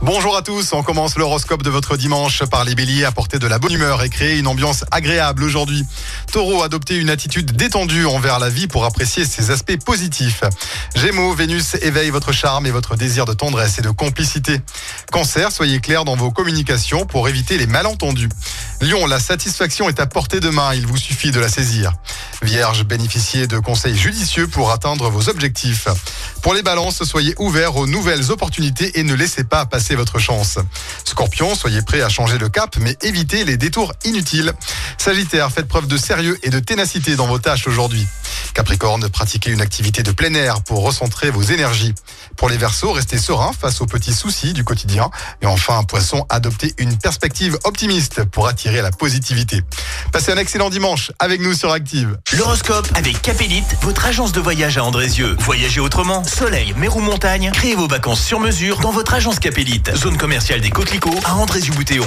Bonjour à tous, on commence l'horoscope de votre dimanche par les béliers, apporter de la bonne humeur et créer une ambiance agréable aujourd'hui. Taureau, adopter une attitude détendue envers la vie pour apprécier ses aspects positifs. Gémeaux, Vénus éveille votre charme et votre désir de tendresse et de complicité. Cancer, soyez clair dans vos communications pour éviter les malentendus. Lion, la satisfaction est à portée de main, il vous suffit de la saisir. Vierge, bénéficiez de conseils judicieux pour atteindre vos objectifs. Pour les balances, soyez ouverts aux nouvelles opportunités et ne laissez pas passer votre chance. Scorpion, soyez prêts à changer de cap, mais évitez les détours inutiles. Sagittaire, faites preuve de sérieux et de ténacité dans vos tâches aujourd'hui. Capricorne, pratiquez une activité de plein air pour recentrer vos énergies. Pour les Verseaux, restez serein face aux petits soucis du quotidien. Et enfin, Poisson, adoptez une perspective optimiste pour attirer la positivité. Passez un excellent dimanche avec nous sur Active. L'horoscope avec Capélite, votre agence de voyage à Andrézieux. Voyagez autrement, soleil, mer ou montagne, créez vos vacances sur mesure dans votre agence Capélite. Zone commerciale des Coquelicots à Andrézieux-Boutéon.